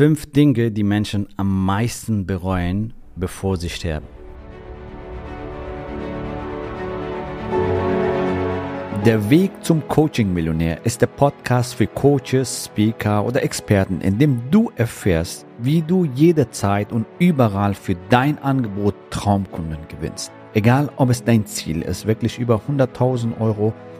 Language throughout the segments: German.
Fünf Dinge, die Menschen am meisten bereuen, bevor sie sterben. Der Weg zum Coaching-Millionär ist der Podcast für Coaches, Speaker oder Experten, in dem du erfährst, wie du jederzeit und überall für dein Angebot Traumkunden gewinnst. Egal, ob es dein Ziel ist, wirklich über 100.000 Euro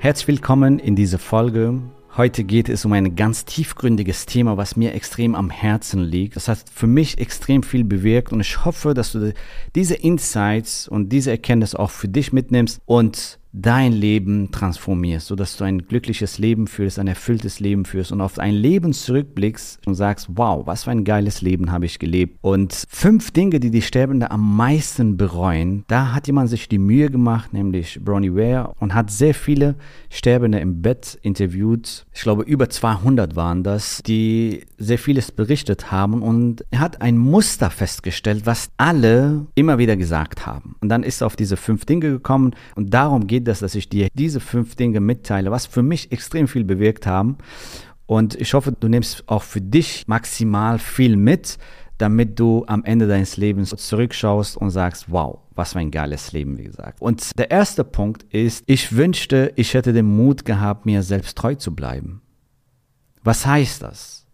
Herzlich willkommen in dieser Folge Heute geht es um ein ganz tiefgründiges Thema, was mir extrem am Herzen liegt. Das hat für mich extrem viel bewirkt und ich hoffe, dass du diese Insights und diese Erkenntnis auch für dich mitnimmst und dein Leben transformierst, sodass du ein glückliches Leben führst, ein erfülltes Leben führst und auf ein Leben zurückblickst und sagst, wow, was für ein geiles Leben habe ich gelebt. Und fünf Dinge, die die Sterbenden am meisten bereuen, da hat jemand sich die Mühe gemacht, nämlich Bronnie Ware, und hat sehr viele Sterbende im Bett interviewt. Ich glaube, über 200 waren das, die sehr vieles berichtet haben und er hat ein Muster festgestellt, was alle immer wieder gesagt haben. Und dann ist er auf diese fünf Dinge gekommen und darum geht es, dass ich dir diese fünf Dinge mitteile, was für mich extrem viel bewirkt haben. Und ich hoffe, du nimmst auch für dich maximal viel mit, damit du am Ende deines Lebens zurückschaust und sagst, wow, was für ein geiles Leben, wie gesagt. Und der erste Punkt ist, ich wünschte, ich hätte den Mut gehabt, mir selbst treu zu bleiben. Was heißt das?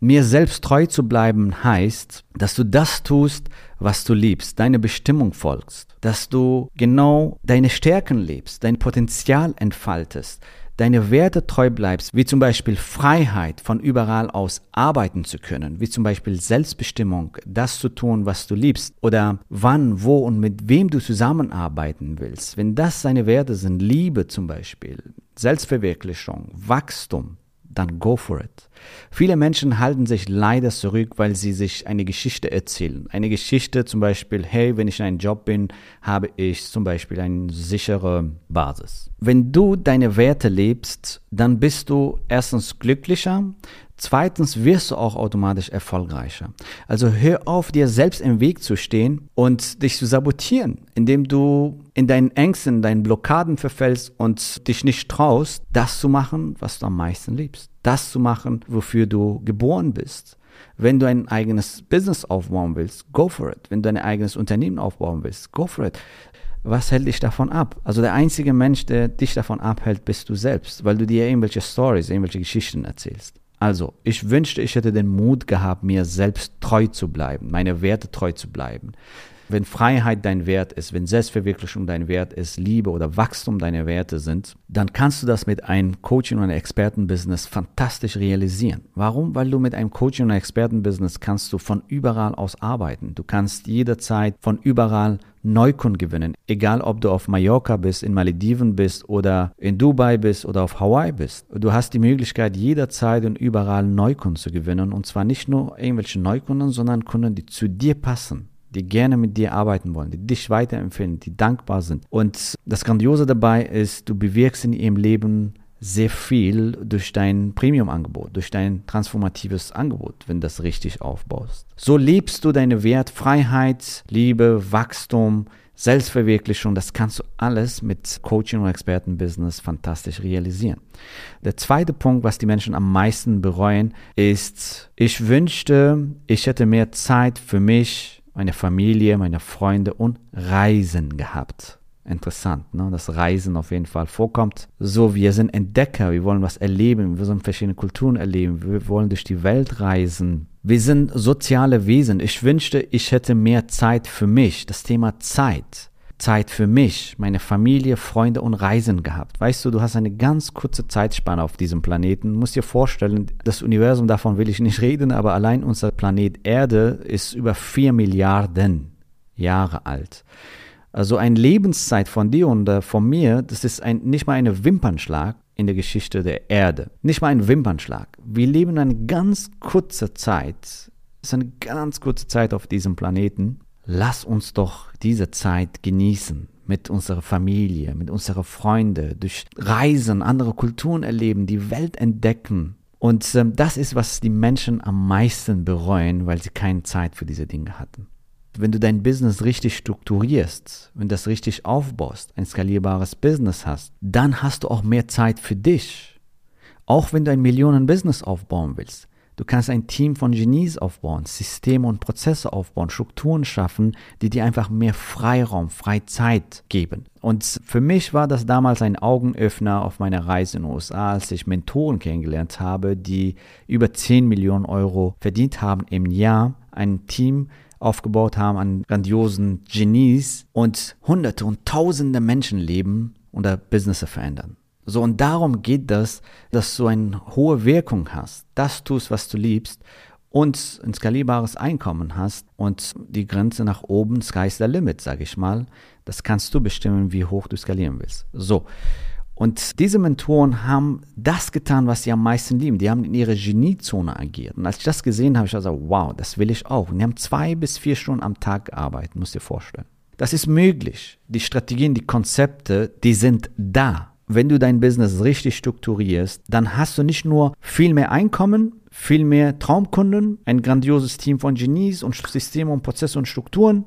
Mir selbst treu zu bleiben heißt, dass du das tust, was du liebst, deine Bestimmung folgst, dass du genau deine Stärken lebst, dein Potenzial entfaltest, deine Werte treu bleibst, wie zum Beispiel Freiheit, von überall aus arbeiten zu können, wie zum Beispiel Selbstbestimmung, das zu tun, was du liebst, oder wann, wo und mit wem du zusammenarbeiten willst. Wenn das deine Werte sind, Liebe zum Beispiel, Selbstverwirklichung, Wachstum, dann go for it. Viele Menschen halten sich leider zurück, weil sie sich eine Geschichte erzählen. Eine Geschichte zum Beispiel, hey, wenn ich in einem Job bin, habe ich zum Beispiel eine sichere Basis. Wenn du deine Werte lebst, dann bist du erstens glücklicher, Zweitens wirst du auch automatisch erfolgreicher. Also hör auf, dir selbst im Weg zu stehen und dich zu sabotieren, indem du in deinen Ängsten, in deinen Blockaden verfällst und dich nicht traust, das zu machen, was du am meisten liebst. Das zu machen, wofür du geboren bist. Wenn du ein eigenes Business aufbauen willst, go for it. Wenn du ein eigenes Unternehmen aufbauen willst, go for it was hält dich davon ab? Also der einzige Mensch, der dich davon abhält, bist du selbst, weil du dir irgendwelche Stories, irgendwelche Geschichten erzählst. Also, ich wünschte, ich hätte den Mut gehabt, mir selbst treu zu bleiben, meine Werte treu zu bleiben. Wenn Freiheit dein Wert ist, wenn Selbstverwirklichung dein Wert ist, Liebe oder Wachstum deine Werte sind, dann kannst du das mit einem Coaching- und Expertenbusiness fantastisch realisieren. Warum? Weil du mit einem Coaching- und Expertenbusiness kannst du von überall aus arbeiten. Du kannst jederzeit von überall Neukunden gewinnen. Egal, ob du auf Mallorca bist, in Malediven bist oder in Dubai bist oder auf Hawaii bist. Du hast die Möglichkeit, jederzeit und überall Neukunden zu gewinnen. Und zwar nicht nur irgendwelche Neukunden, sondern Kunden, die zu dir passen die gerne mit dir arbeiten wollen, die dich weiterempfehlen, die dankbar sind. Und das Grandiose dabei ist, du bewirkst in ihrem Leben sehr viel durch dein Premium-Angebot, durch dein transformatives Angebot, wenn du das richtig aufbaust. So lebst du deine Wertfreiheit, Liebe, Wachstum, Selbstverwirklichung, das kannst du alles mit Coaching und Expertenbusiness fantastisch realisieren. Der zweite Punkt, was die Menschen am meisten bereuen, ist, ich wünschte, ich hätte mehr Zeit für mich, meine Familie, meine Freunde und Reisen gehabt. Interessant, ne? dass Reisen auf jeden Fall vorkommt. So, wir sind Entdecker, wir wollen was erleben, wir sollen verschiedene Kulturen erleben, wir wollen durch die Welt reisen. Wir sind soziale Wesen. Ich wünschte, ich hätte mehr Zeit für mich. Das Thema Zeit. Zeit für mich, meine Familie, Freunde und Reisen gehabt. Weißt du, du hast eine ganz kurze Zeitspanne auf diesem Planeten. Du musst dir vorstellen, das Universum, davon will ich nicht reden, aber allein unser Planet Erde ist über vier Milliarden Jahre alt. Also eine Lebenszeit von dir und äh, von mir, das ist ein, nicht mal ein Wimpernschlag in der Geschichte der Erde. Nicht mal ein Wimpernschlag. Wir leben eine ganz kurze Zeit. Es ist eine ganz kurze Zeit auf diesem Planeten. Lass uns doch diese Zeit genießen mit unserer Familie, mit unseren Freunden, durch Reisen, andere Kulturen erleben, die Welt entdecken. Und ähm, das ist, was die Menschen am meisten bereuen, weil sie keine Zeit für diese Dinge hatten. Wenn du dein Business richtig strukturierst, wenn du das richtig aufbaust, ein skalierbares Business hast, dann hast du auch mehr Zeit für dich. Auch wenn du ein Millionen-Business aufbauen willst. Du kannst ein Team von Genies aufbauen, Systeme und Prozesse aufbauen, Strukturen schaffen, die dir einfach mehr Freiraum, Freizeit geben. Und für mich war das damals ein Augenöffner auf meiner Reise in den USA, als ich Mentoren kennengelernt habe, die über 10 Millionen Euro verdient haben im Jahr. Ein Team aufgebaut haben an grandiosen Genies und hunderte und tausende Menschenleben oder Business verändern. So, und darum geht das, dass du eine hohe Wirkung hast, das tust, was du liebst und ein skalierbares Einkommen hast und die Grenze nach oben, sky's the limit, sage ich mal. Das kannst du bestimmen, wie hoch du skalieren willst. So. Und diese Mentoren haben das getan, was sie am meisten lieben. Die haben in ihrer Geniezone agiert. Und als ich das gesehen habe, ich gesagt, wow, das will ich auch. Und die haben zwei bis vier Stunden am Tag gearbeitet, musst dir vorstellen. Das ist möglich. Die Strategien, die Konzepte, die sind da wenn du dein Business richtig strukturierst, dann hast du nicht nur viel mehr Einkommen, viel mehr Traumkunden, ein grandioses Team von Genies und Systeme und Prozesse und Strukturen,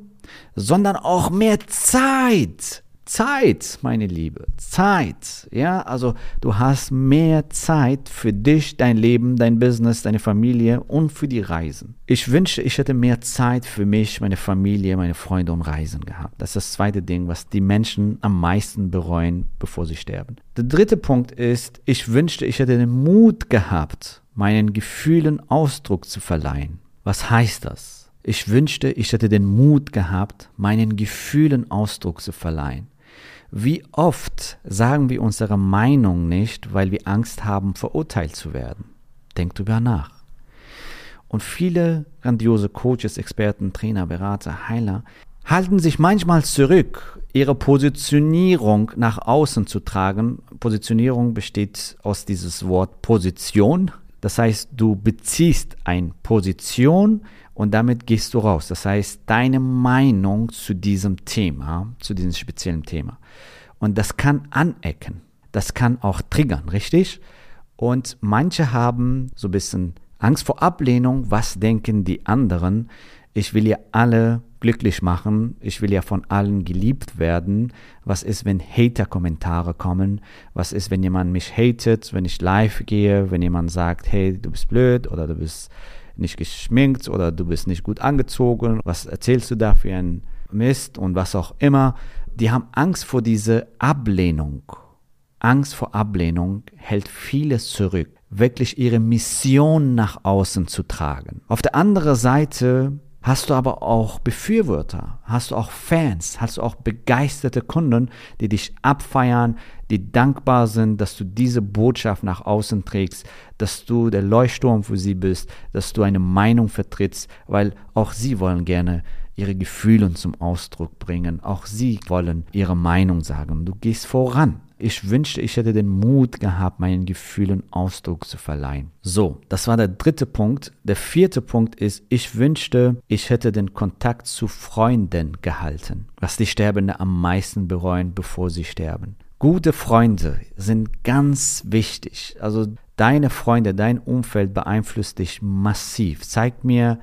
sondern auch mehr Zeit Zeit, meine Liebe, Zeit. Ja, also du hast mehr Zeit für dich, dein Leben, dein Business, deine Familie und für die Reisen. Ich wünschte, ich hätte mehr Zeit für mich, meine Familie, meine Freunde und Reisen gehabt. Das ist das zweite Ding, was die Menschen am meisten bereuen, bevor sie sterben. Der dritte Punkt ist, ich wünschte, ich hätte den Mut gehabt, meinen Gefühlen Ausdruck zu verleihen. Was heißt das? Ich wünschte, ich hätte den Mut gehabt, meinen Gefühlen Ausdruck zu verleihen. Wie oft sagen wir unsere Meinung nicht, weil wir Angst haben, verurteilt zu werden? Denkt drüber nach. Und viele grandiose Coaches, Experten, Trainer, Berater, Heiler halten sich manchmal zurück, ihre Positionierung nach außen zu tragen. Positionierung besteht aus dieses Wort Position. Das heißt, du beziehst eine Position und damit gehst du raus. Das heißt, deine Meinung zu diesem Thema, zu diesem speziellen Thema. Und das kann anecken. Das kann auch triggern, richtig? Und manche haben so ein bisschen Angst vor Ablehnung. Was denken die anderen? Ich will ja alle glücklich machen. Ich will ja von allen geliebt werden. Was ist, wenn Hater-Kommentare kommen? Was ist, wenn jemand mich hatet, wenn ich live gehe, wenn jemand sagt, hey, du bist blöd oder du bist nicht geschminkt oder du bist nicht gut angezogen. Was erzählst du da für ein Mist und was auch immer? die haben Angst vor dieser Ablehnung. Angst vor Ablehnung hält vieles zurück, wirklich ihre Mission nach außen zu tragen. Auf der anderen Seite hast du aber auch Befürworter, hast du auch Fans, hast du auch begeisterte Kunden, die dich abfeiern, die dankbar sind, dass du diese Botschaft nach außen trägst, dass du der Leuchtturm für sie bist, dass du eine Meinung vertrittst, weil auch sie wollen gerne ihre Gefühle zum Ausdruck bringen. Auch sie wollen ihre Meinung sagen. Du gehst voran. Ich wünschte, ich hätte den Mut gehabt, meinen Gefühlen Ausdruck zu verleihen. So, das war der dritte Punkt. Der vierte Punkt ist, ich wünschte, ich hätte den Kontakt zu Freunden gehalten, was die Sterbenden am meisten bereuen, bevor sie sterben. Gute Freunde sind ganz wichtig. Also deine Freunde, dein Umfeld beeinflusst dich massiv. Zeig mir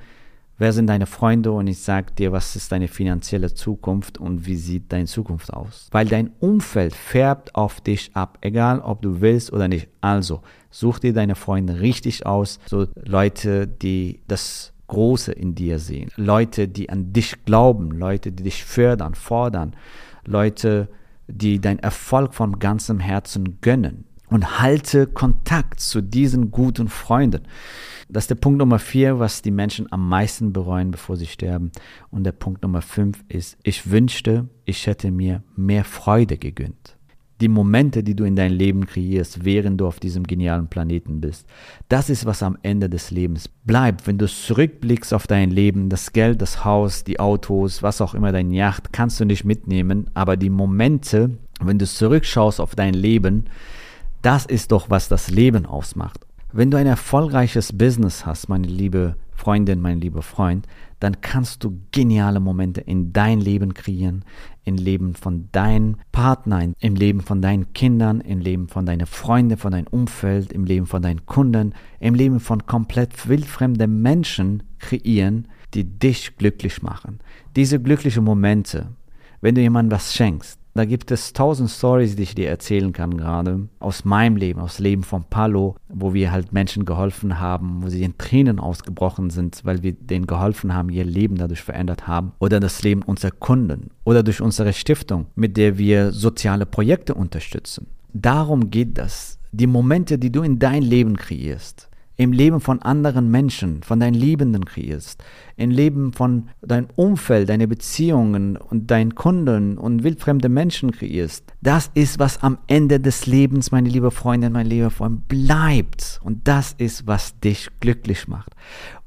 wer sind deine Freunde und ich sage dir, was ist deine finanzielle Zukunft und wie sieht deine Zukunft aus. Weil dein Umfeld färbt auf dich ab, egal ob du willst oder nicht. Also such dir deine Freunde richtig aus, so Leute, die das Große in dir sehen, Leute, die an dich glauben, Leute, die dich fördern, fordern, Leute, die dein Erfolg von ganzem Herzen gönnen. Und halte Kontakt zu diesen guten Freunden. Das ist der Punkt Nummer vier, was die Menschen am meisten bereuen, bevor sie sterben. Und der Punkt Nummer fünf ist, ich wünschte, ich hätte mir mehr Freude gegönnt. Die Momente, die du in dein Leben kreierst, während du auf diesem genialen Planeten bist, das ist, was am Ende des Lebens bleibt. Wenn du zurückblickst auf dein Leben, das Geld, das Haus, die Autos, was auch immer dein Yacht, kannst du nicht mitnehmen, aber die Momente, wenn du zurückschaust auf dein Leben, Das ist doch, was das Leben ausmacht. Wenn du ein erfolgreiches Business hast, meine liebe Freundin, mein lieber Freund, dann kannst du geniale Momente in dein Leben kreieren, im Leben von deinen Partnern, im Leben von deinen Kindern, im Leben von deinen Freunden, von deinem Umfeld, im Leben von deinen Kunden, im Leben von komplett wildfremden Menschen kreieren, die dich glücklich machen. Diese glücklichen Momente, wenn du jemandem was schenkst, da gibt es tausend Stories, die ich dir erzählen kann gerade aus meinem Leben, aus dem Leben von Palo, wo wir halt Menschen geholfen haben, wo sie in Tränen ausgebrochen sind, weil wir denen geholfen haben, ihr Leben dadurch verändert haben. Oder das Leben unserer Kunden. Oder durch unsere Stiftung, mit der wir soziale Projekte unterstützen. Darum geht das. Die Momente, die du in dein Leben kreierst, im Leben von anderen Menschen, von deinen Liebenden kreierst, im Leben von deinem Umfeld, deine Beziehungen und deinen Kunden und wildfremde Menschen kreierst. Das ist, was am Ende des Lebens, meine liebe Freundin, mein lieber Freund, bleibt. Und das ist, was dich glücklich macht.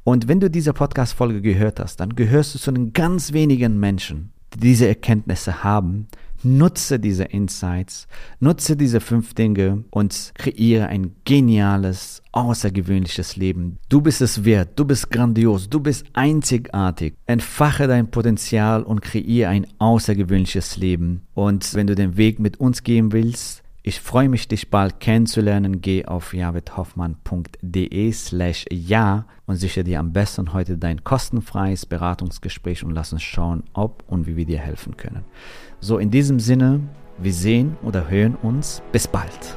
Und wenn du diese Podcast-Folge gehört hast, dann gehörst du zu den ganz wenigen Menschen, die diese Erkenntnisse haben, Nutze diese Insights, nutze diese fünf Dinge und kreiere ein geniales, außergewöhnliches Leben. Du bist es wert, du bist grandios, du bist einzigartig. Entfache dein Potenzial und kreiere ein außergewöhnliches Leben. Und wenn du den Weg mit uns gehen willst, ich freue mich, dich bald kennenzulernen. Geh auf javidhoffmann.de slash ja und sichere dir am besten heute dein kostenfreies Beratungsgespräch und lass uns schauen, ob und wie wir dir helfen können. So, in diesem Sinne, wir sehen oder hören uns. Bis bald.